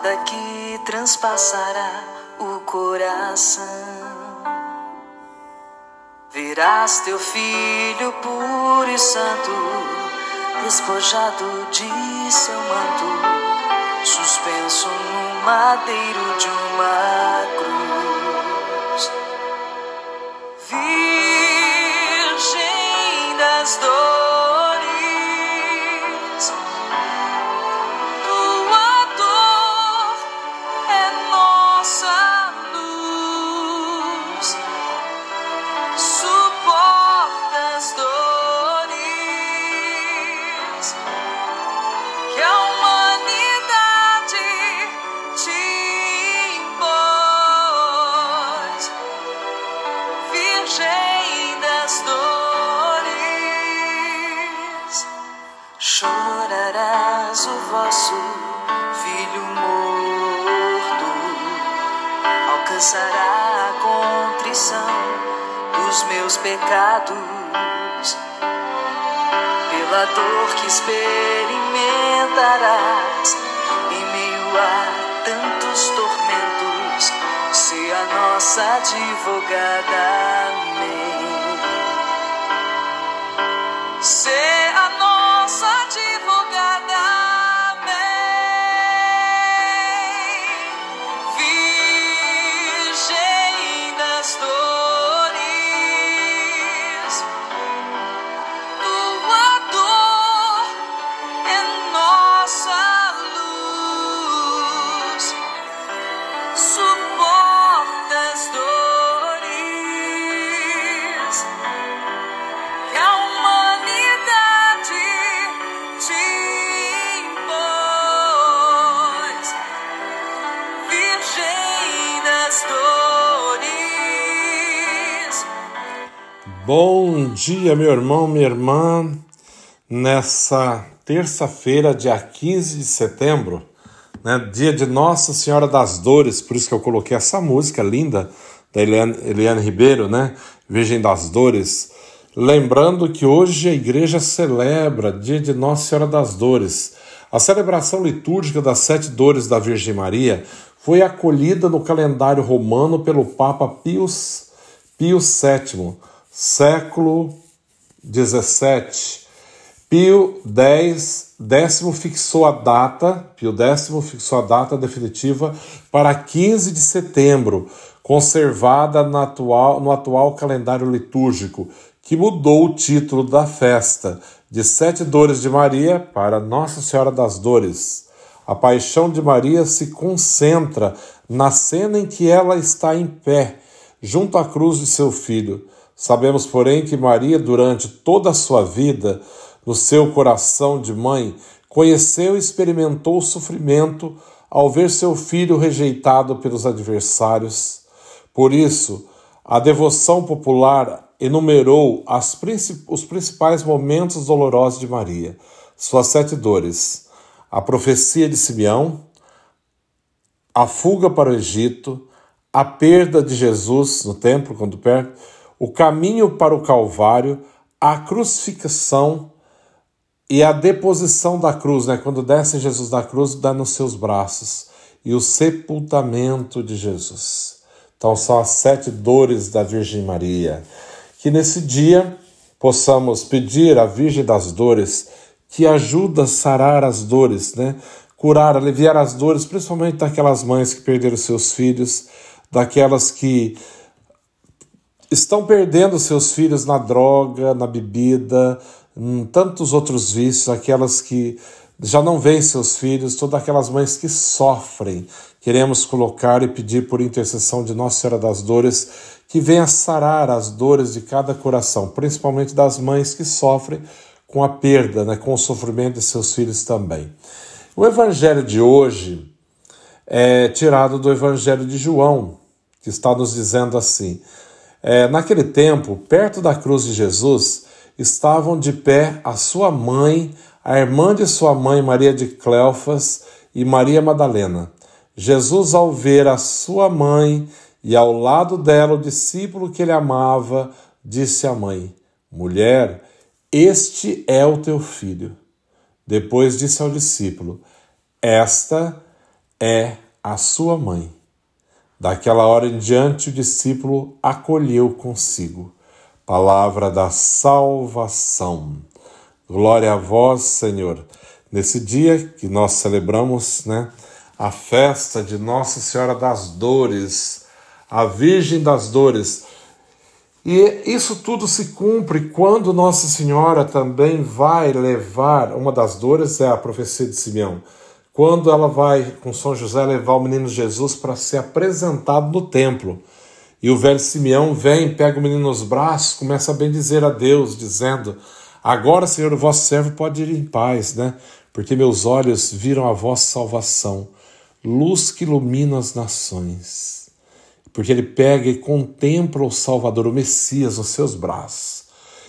espada que transpassará o coração. Verás teu filho puro e santo, despojado de seu manto, suspenso no madeiro de uma cruz. Chorarás o vosso filho morto, alcançará a contrição dos meus pecados, pela dor que experimentarás em meio a tantos tormentos, se a nossa advogada. Amém. Ser a nossa advogada, amém. Virgem Bom dia, meu irmão, minha irmã. Nessa terça-feira, dia 15 de setembro, né, dia de Nossa Senhora das Dores, por isso que eu coloquei essa música linda da Eliane, Eliane Ribeiro, né? Virgem das Dores. Lembrando que hoje a igreja celebra dia de Nossa Senhora das Dores. A celebração litúrgica das sete dores da Virgem Maria foi acolhida no calendário romano pelo Papa Pius, Pio VII, século XVII. Pio X, décimo fixou a data, Pio X fixou a data definitiva para 15 de setembro, conservada no atual, no atual calendário litúrgico, que mudou o título da festa de Sete Dores de Maria para Nossa Senhora das Dores. A paixão de Maria se concentra na cena em que ela está em pé, junto à cruz de seu filho. Sabemos, porém, que Maria, durante toda a sua vida, no seu coração de mãe, conheceu e experimentou o sofrimento ao ver seu filho rejeitado pelos adversários. Por isso, a devoção popular enumerou princip os principais momentos dolorosos de Maria, suas sete dores, a profecia de Simeão, a fuga para o Egito, a perda de Jesus no templo, quando perto, o caminho para o Calvário, a crucificação e a deposição da cruz, né? quando desce Jesus da cruz, dá nos seus braços, e o sepultamento de Jesus. Então são as sete dores da Virgem Maria. Que nesse dia possamos pedir à Virgem das Dores que ajuda a sarar as dores, né? Curar, aliviar as dores, principalmente daquelas mães que perderam seus filhos, daquelas que estão perdendo seus filhos na droga, na bebida, em tantos outros vícios, aquelas que já não veem seus filhos, todas aquelas mães que sofrem. Queremos colocar e pedir por intercessão de Nossa Senhora das Dores que venha sarar as dores de cada coração, principalmente das mães que sofrem com a perda, né, com o sofrimento de seus filhos também. O evangelho de hoje é tirado do evangelho de João, que está nos dizendo assim: é, naquele tempo, perto da cruz de Jesus, estavam de pé a sua mãe, a irmã de sua mãe, Maria de Cleofas, e Maria Madalena. Jesus, ao ver a sua mãe e ao lado dela o discípulo que ele amava, disse à mãe: Mulher, este é o teu filho. Depois disse ao discípulo: Esta é a sua mãe. Daquela hora em diante, o discípulo acolheu consigo. Palavra da salvação. Glória a vós, Senhor. Nesse dia que nós celebramos, né, a festa de Nossa Senhora das Dores, a Virgem das Dores. E isso tudo se cumpre quando Nossa Senhora também vai levar, uma das dores é a profecia de Simeão, quando ela vai com São José levar o menino Jesus para ser apresentado no templo. E o velho Simeão vem, pega o menino nos braços, começa a bendizer a Deus, dizendo: Agora, Senhor, o vosso servo pode ir em paz, né? Porque meus olhos viram a vossa salvação, luz que ilumina as nações porque ele pega e contempla o Salvador, o Messias, nos seus braços.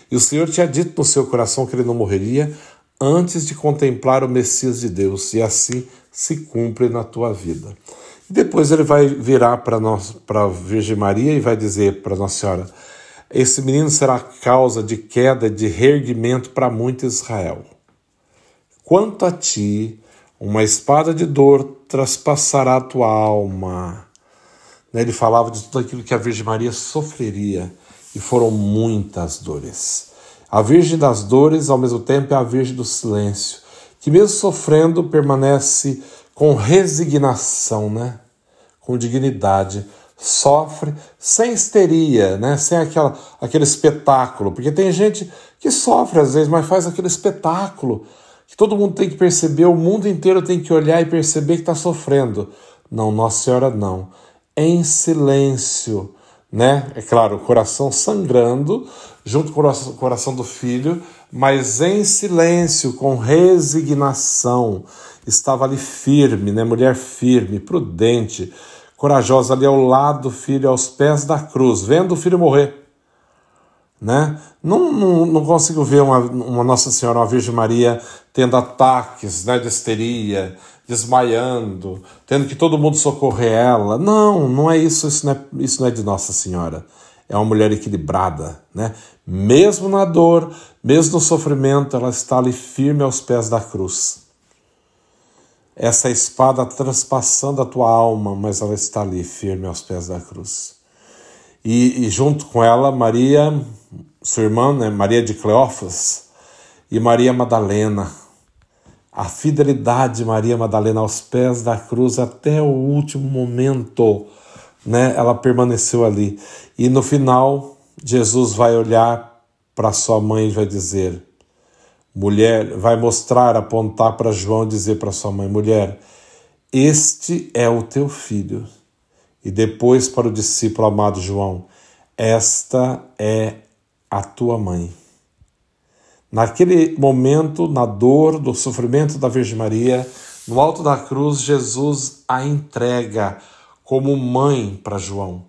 E o Senhor tinha dito no seu coração que ele não morreria antes de contemplar o Messias de Deus, e assim se cumpre na tua vida. E depois ele vai virar para a Virgem Maria e vai dizer para Nossa Senhora: Esse menino será causa de queda, de reerguimento para muito Israel. Quanto a ti, uma espada de dor traspassará a tua alma né, ele falava de tudo aquilo que a Virgem Maria sofreria, e foram muitas dores. A Virgem das Dores, ao mesmo tempo, é a Virgem do Silêncio, que, mesmo sofrendo, permanece com resignação, né? com dignidade, sofre sem histeria, né? sem aquela, aquele espetáculo, porque tem gente que sofre às vezes, mas faz aquele espetáculo que todo mundo tem que perceber, o mundo inteiro tem que olhar e perceber que está sofrendo. Não, Nossa Senhora não em silêncio, né? É claro, o coração sangrando junto com o coração do filho, mas em silêncio, com resignação. Estava ali firme, né? Mulher firme, prudente, corajosa ali ao lado do filho, aos pés da cruz, vendo o filho morrer. Né? Não, não, não consigo ver uma, uma Nossa Senhora, uma Virgem Maria, tendo ataques né, de histeria, desmaiando, tendo que todo mundo socorrer ela. Não, não é isso, isso não é, isso não é de Nossa Senhora. É uma mulher equilibrada, né? Mesmo na dor, mesmo no sofrimento, ela está ali firme aos pés da cruz. Essa espada transpassando a tua alma, mas ela está ali firme aos pés da cruz. E, e junto com ela, Maria, sua irmã, né, Maria de Cleófas, e Maria Madalena, a fidelidade de Maria Madalena aos pés da cruz até o último momento, né? Ela permaneceu ali. E no final, Jesus vai olhar para sua mãe e vai dizer: Mulher, vai mostrar, apontar para João dizer para sua mãe: Mulher, este é o teu filho. E depois para o discípulo amado João: Esta é a tua mãe. Naquele momento, na dor, do sofrimento da Virgem Maria, no alto da cruz, Jesus a entrega como mãe para João.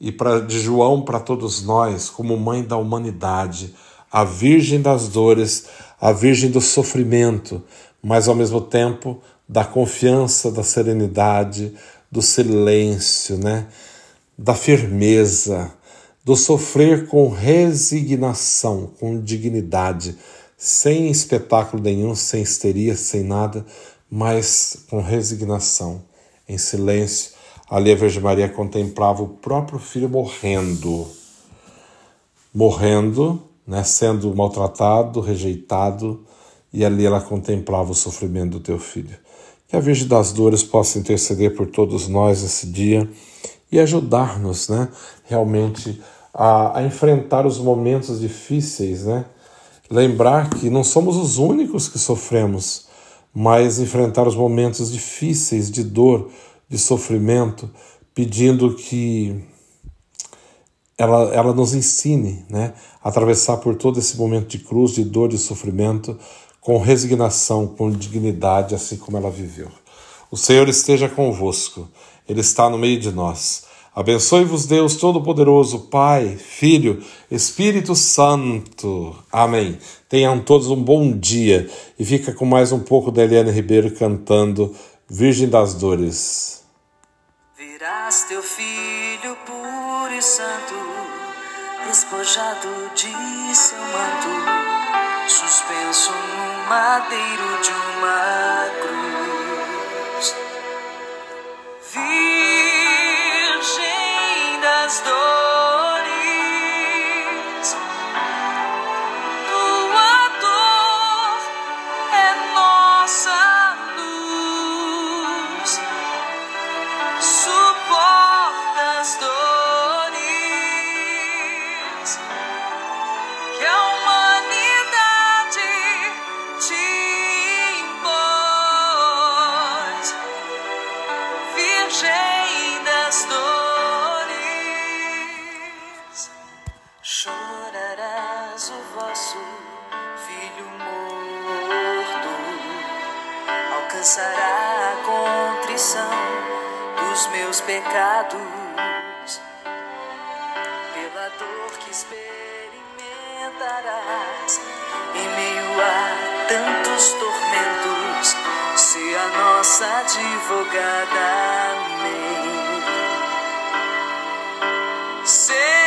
E pra, de João para todos nós, como mãe da humanidade, a Virgem das dores, a Virgem do sofrimento, mas ao mesmo tempo da confiança, da serenidade, do silêncio, né? da firmeza do sofrer com resignação, com dignidade, sem espetáculo nenhum, sem histeria, sem nada, mas com resignação, em silêncio. Ali a Virgem Maria contemplava o próprio filho morrendo, morrendo, né, sendo maltratado, rejeitado, e ali ela contemplava o sofrimento do teu filho. Que a Virgem das Dores possa interceder por todos nós esse dia e ajudar-nos, né, realmente a, a, enfrentar os momentos difíceis, né? Lembrar que não somos os únicos que sofremos, mas enfrentar os momentos difíceis de dor, de sofrimento, pedindo que ela, ela nos ensine né, a atravessar por todo esse momento de cruz, de dor, de sofrimento, com resignação, com dignidade, assim como ela viveu. O Senhor esteja convosco, Ele está no meio de nós. Abençoe-vos Deus Todo-Poderoso, Pai, Filho, Espírito Santo. Amém. Tenham todos um bom dia e fica com mais um pouco da Eliane Ribeiro cantando Virgem das Dores. Virás teu filho puro e santo, despojado de seu manto, suspenso no madeiro de uma aflição dos meus pecados, pela dor que experimentarás em meio a tantos tormentos, se a nossa advogada, amém. Ser